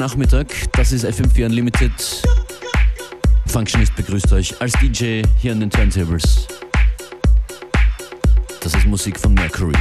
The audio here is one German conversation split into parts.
Nachmittag. Das ist FM4 Unlimited. Functionist begrüßt euch als DJ hier an den Turntables. Das ist Musik von Mercury.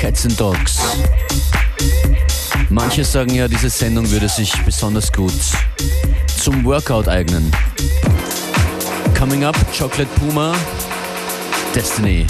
Cats and Dogs. Manche sagen ja, diese Sendung würde sich besonders gut zum Workout eignen. Coming up, Chocolate Puma, Destiny.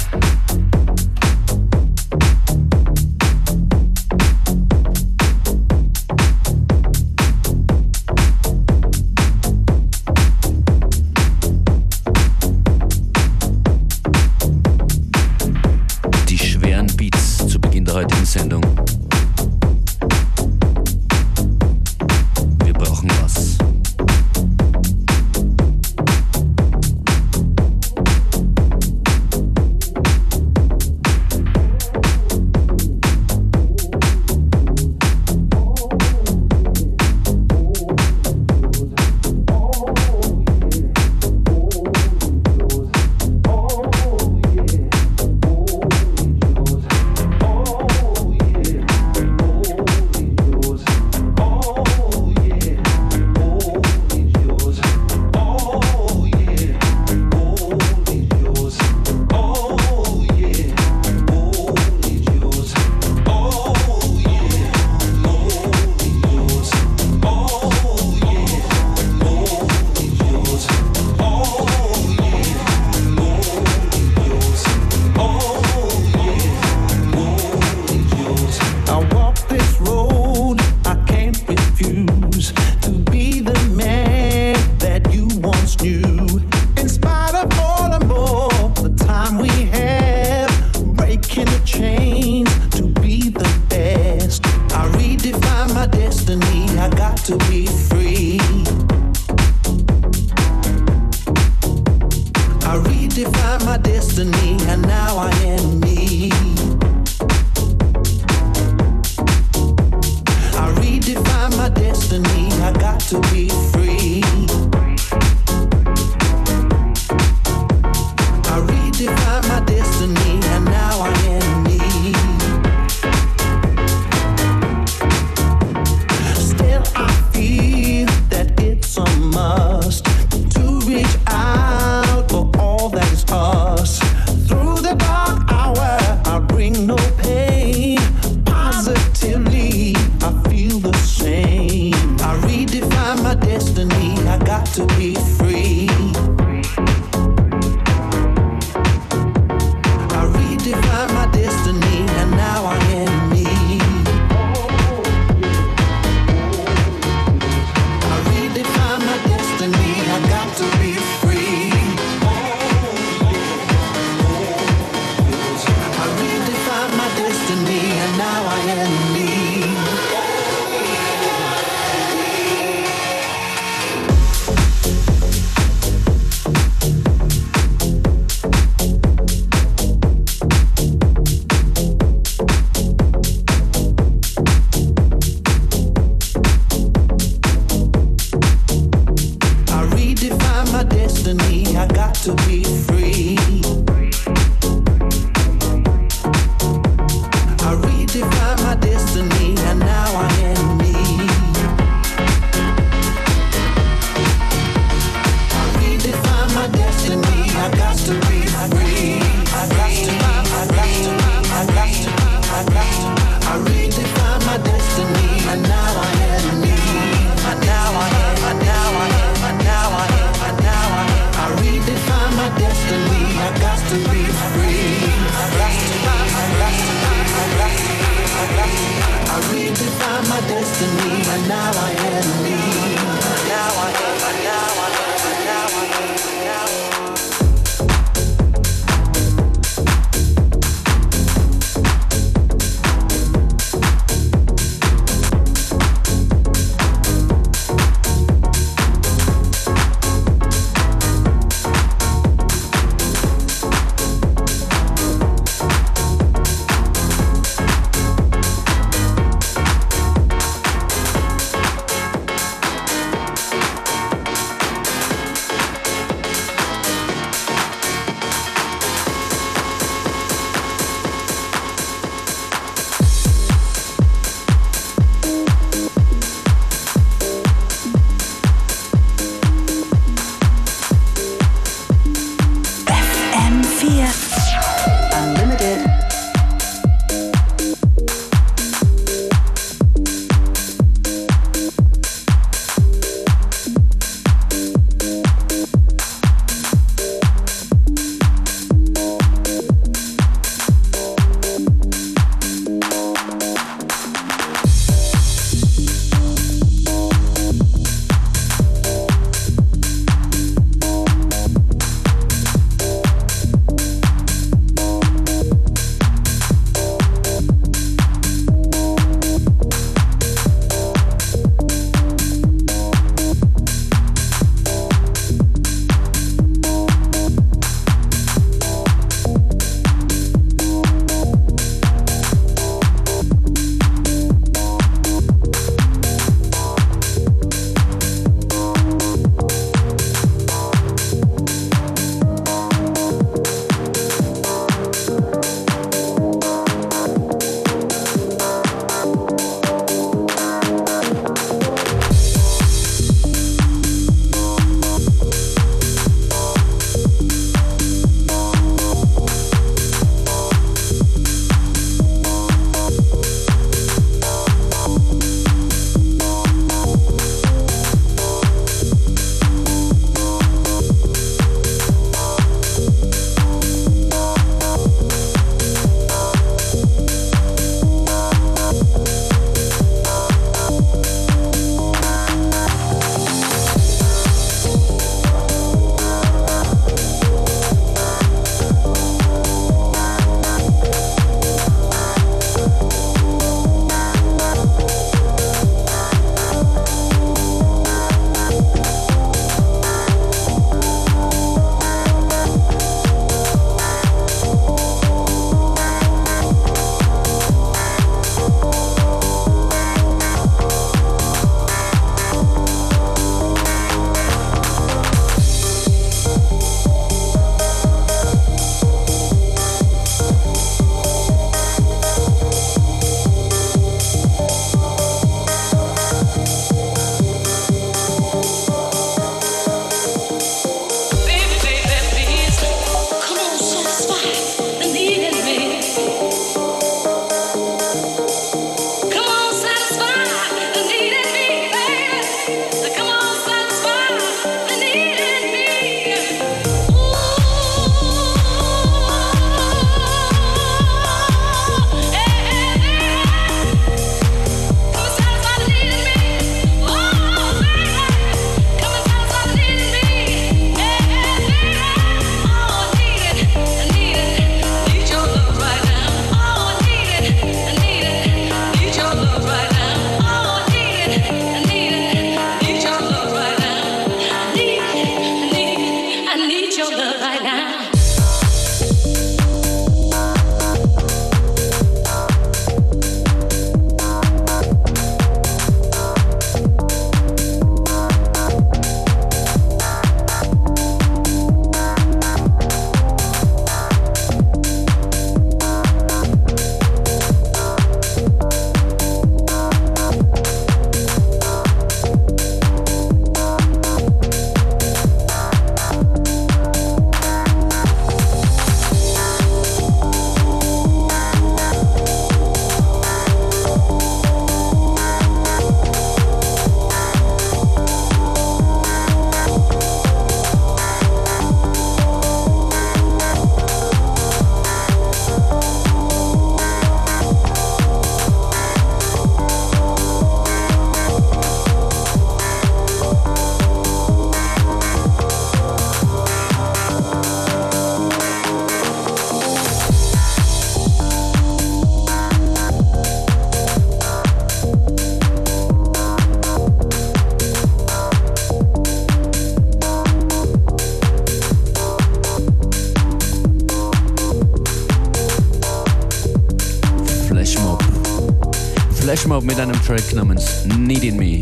Mit einem Track namens Needing Me.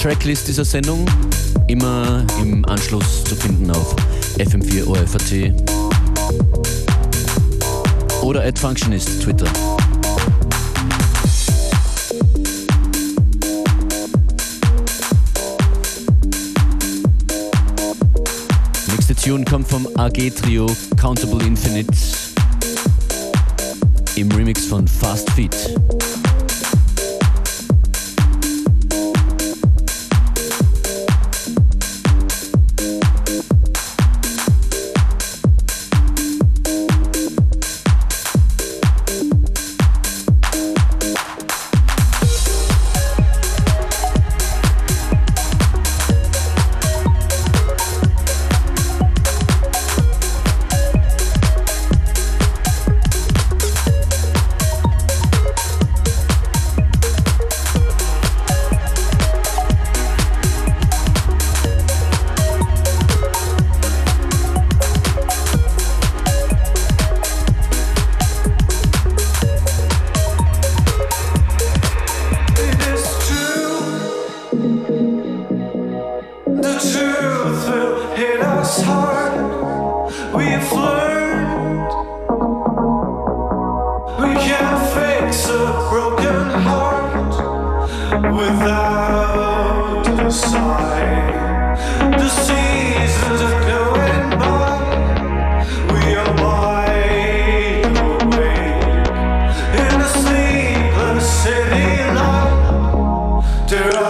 Tracklist dieser Sendung immer im Anschluss zu finden auf FM4 OFAT oder at Functionist Twitter. Tune kommt vom AG Trio Countable Infinite im Remix von Fast Feet. after all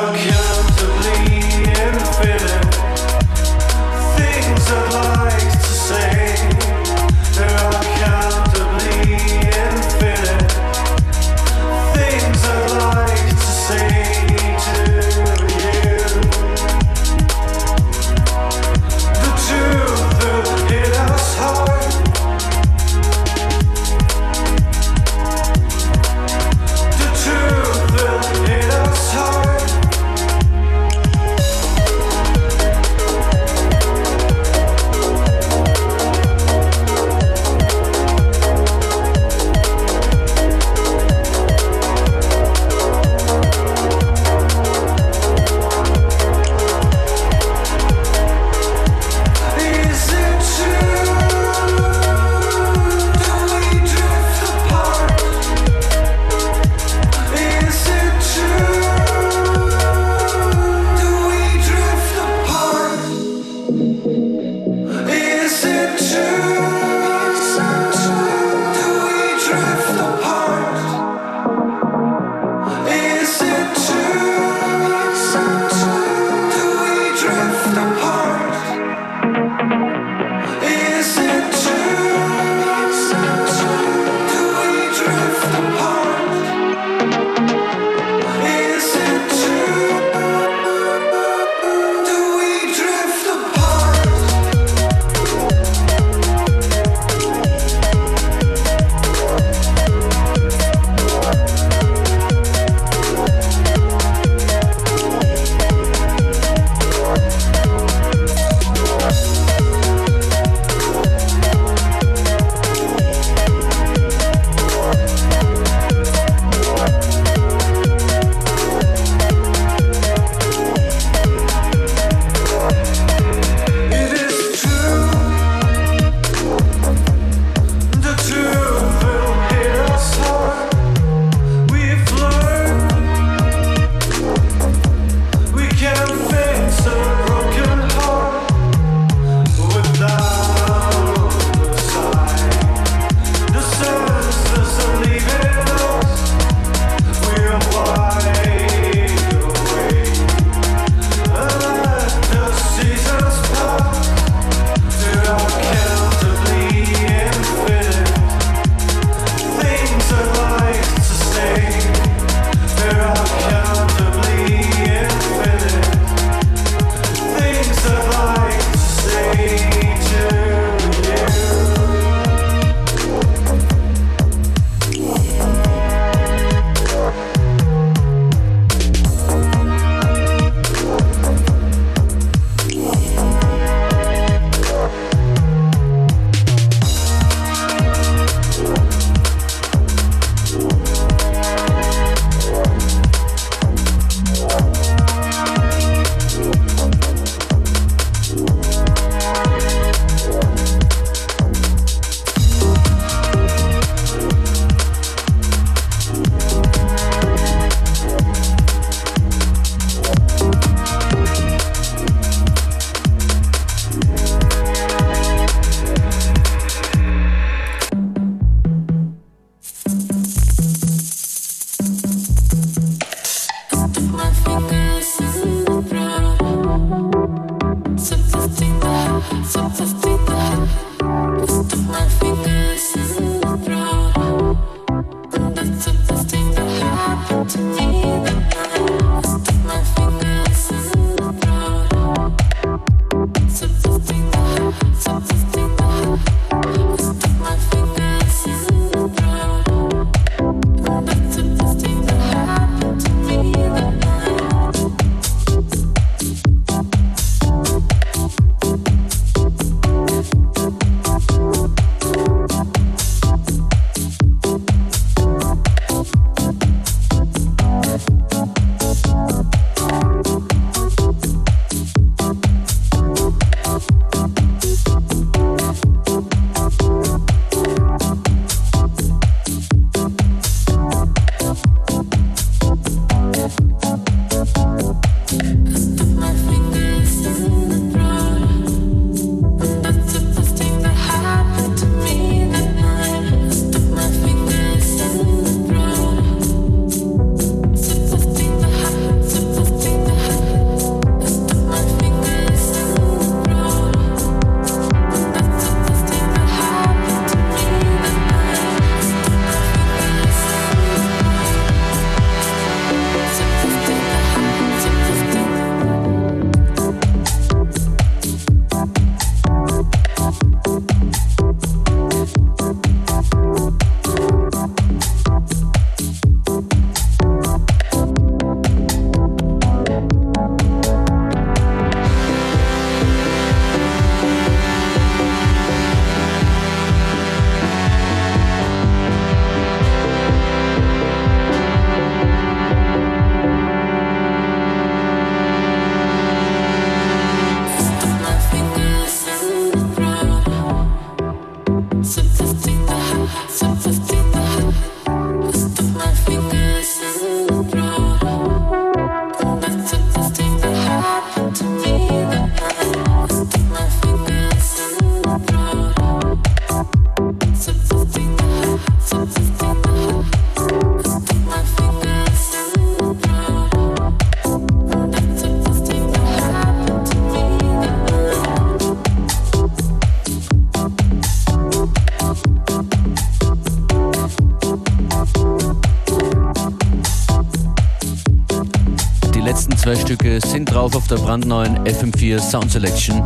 Stücke sind drauf auf der brandneuen FM4 Sound Selection,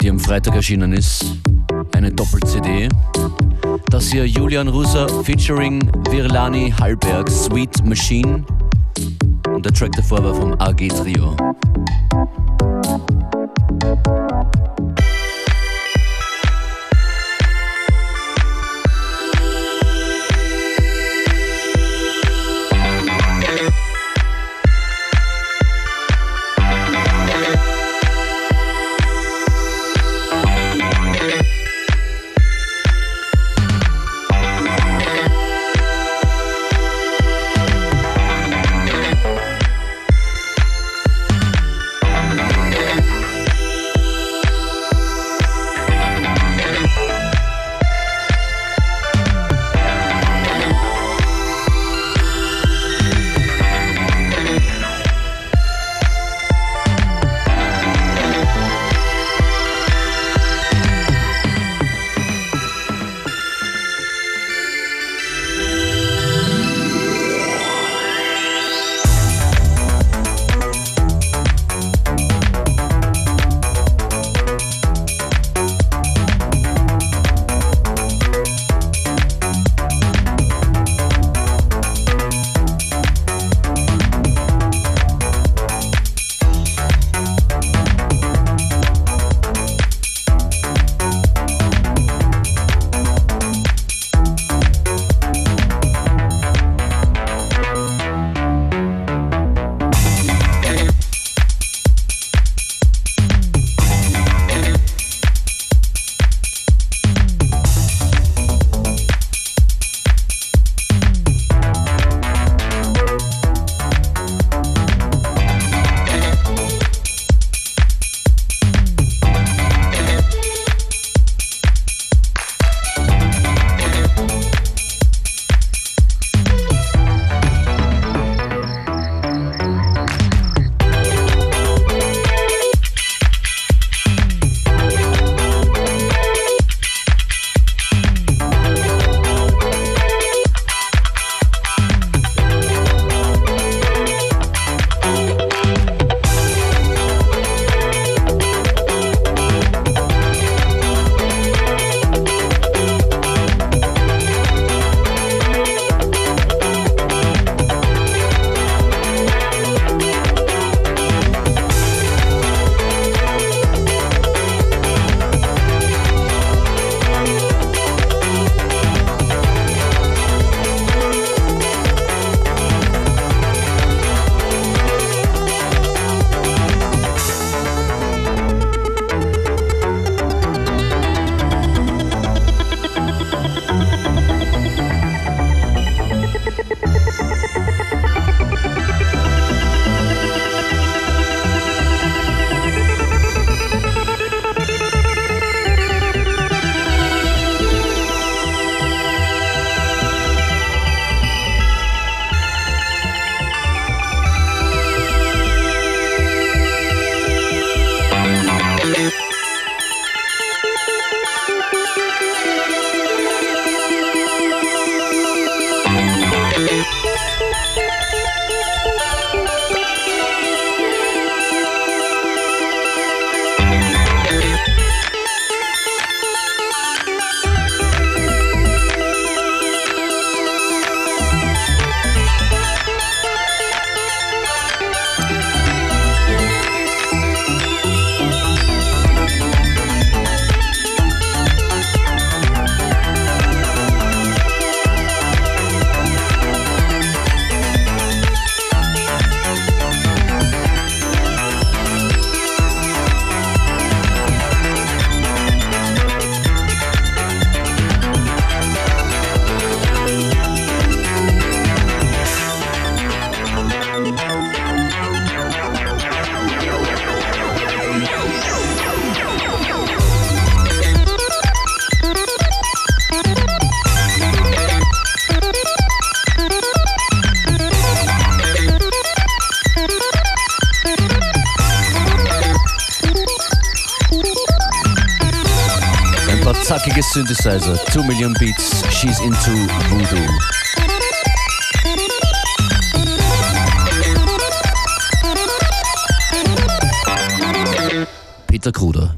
die am Freitag erschienen ist. Eine Doppel-CD. Das hier Julian Ruser featuring Virlani Hallberg, Sweet Machine. Und der Track davor war vom AG Trio. synthesizer, 2 million beats. She's into voodoo. Peter Kruder.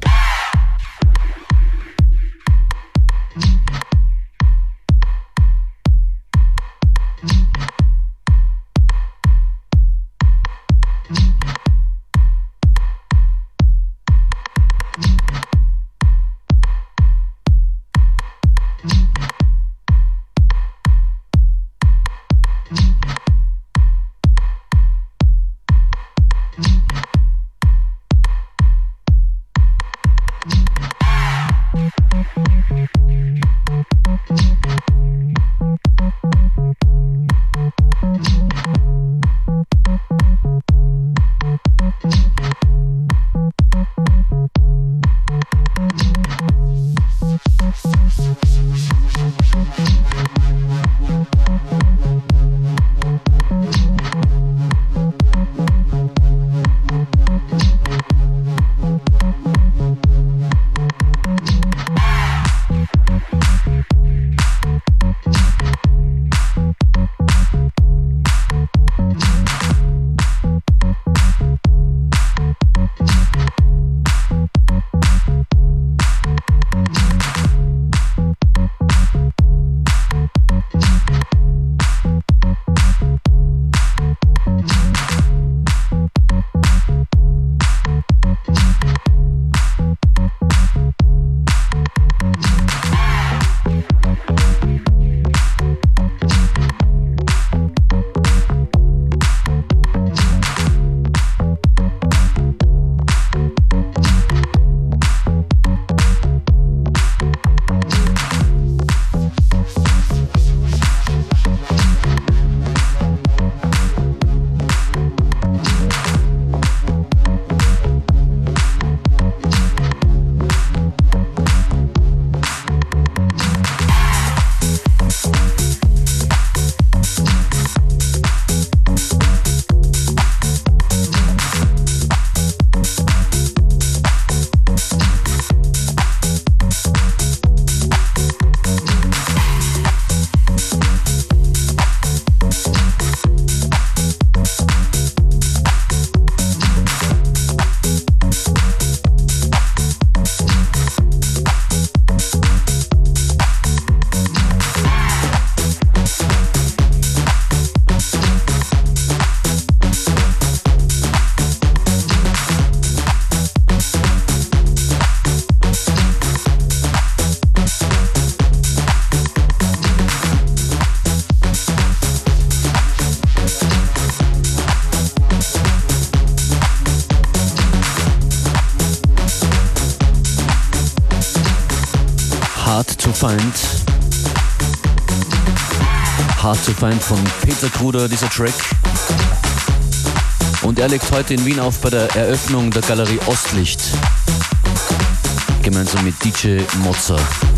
Find von Peter Kruder, dieser Track. Und er legt heute in Wien auf bei der Eröffnung der Galerie Ostlicht. Gemeinsam mit DJ Mozart.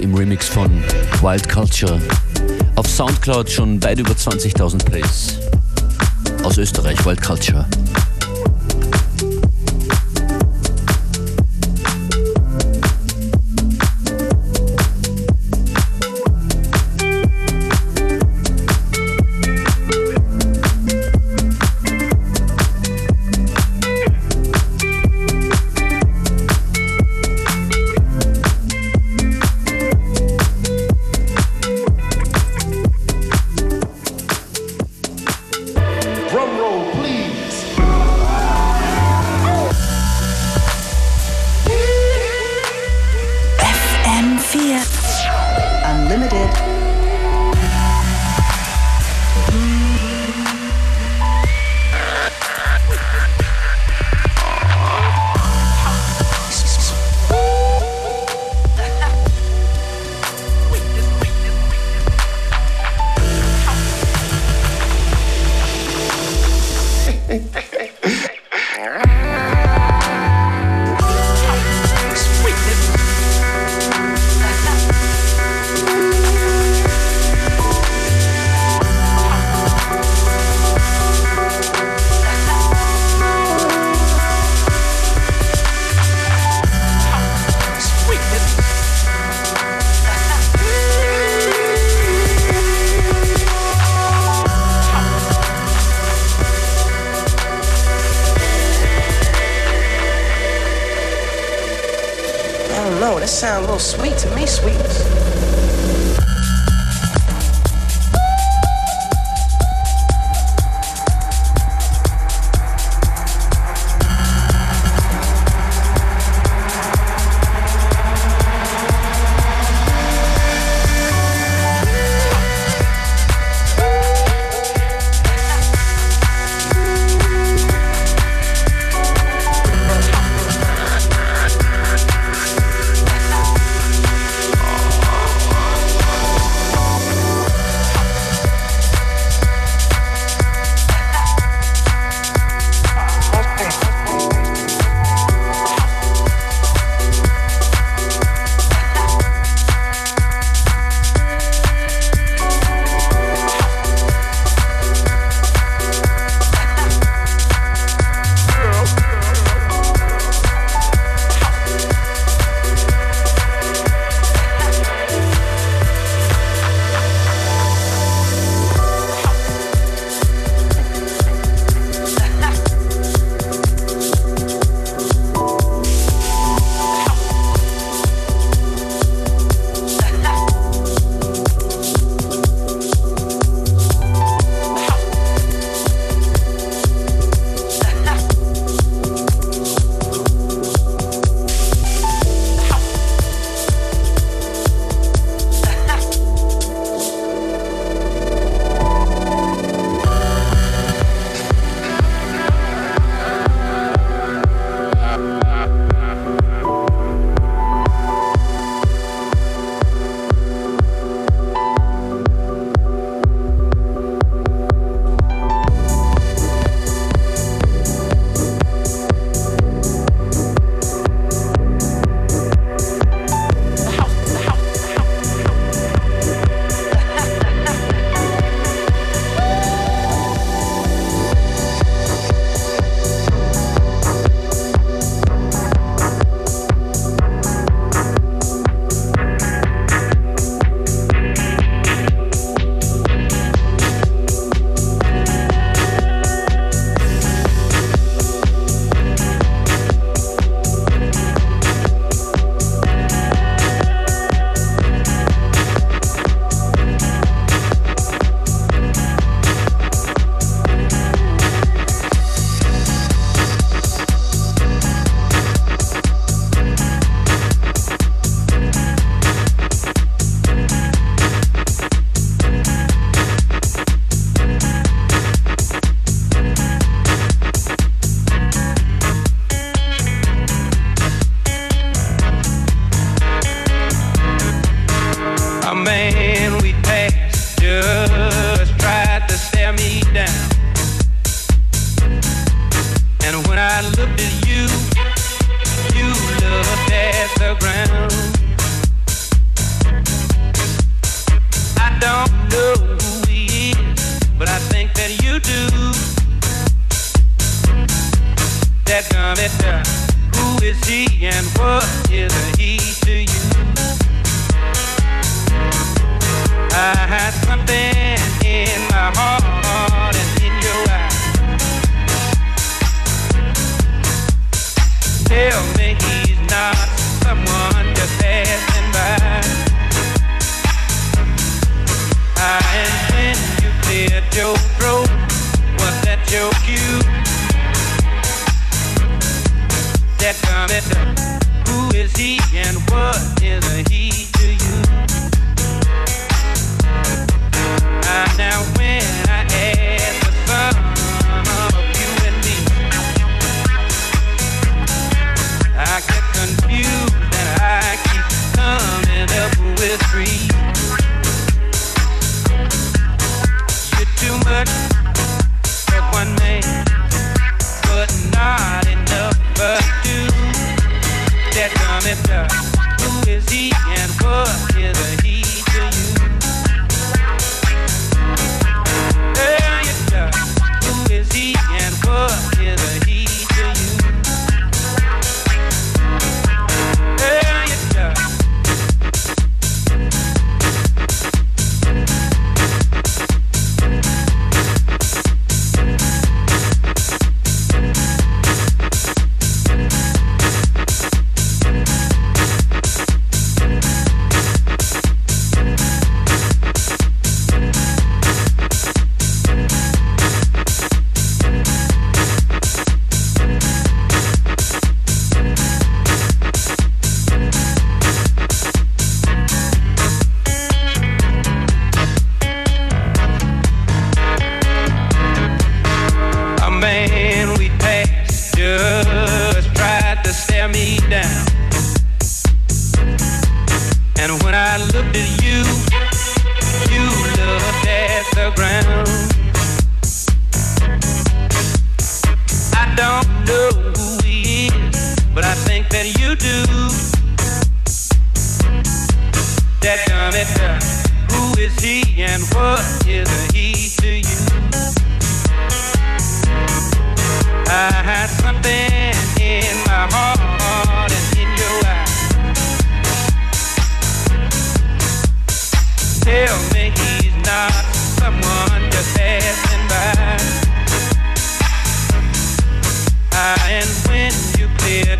Im Remix von Wild Culture. Auf Soundcloud schon weit über 20.000 Plays. Aus Österreich, Wild Culture.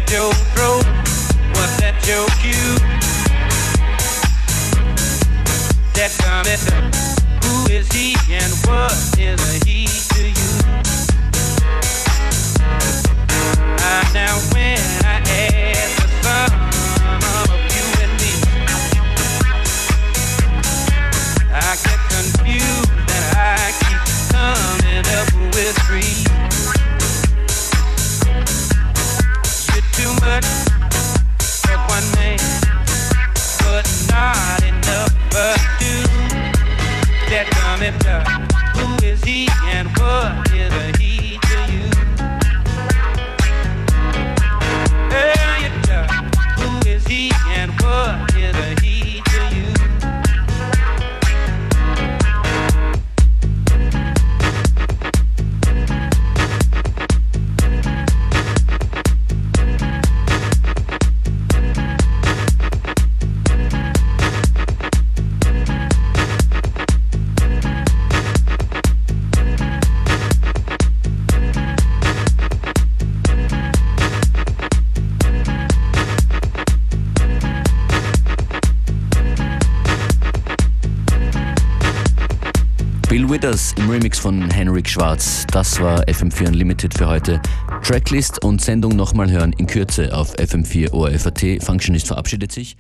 joke broke? Was that joke you? That comment, who is he and what is a he to you? I now win. im Remix von Henrik Schwarz. Das war FM4 Unlimited für heute. Tracklist und Sendung nochmal hören in Kürze auf FM4 ORFAT. Functionist verabschiedet sich.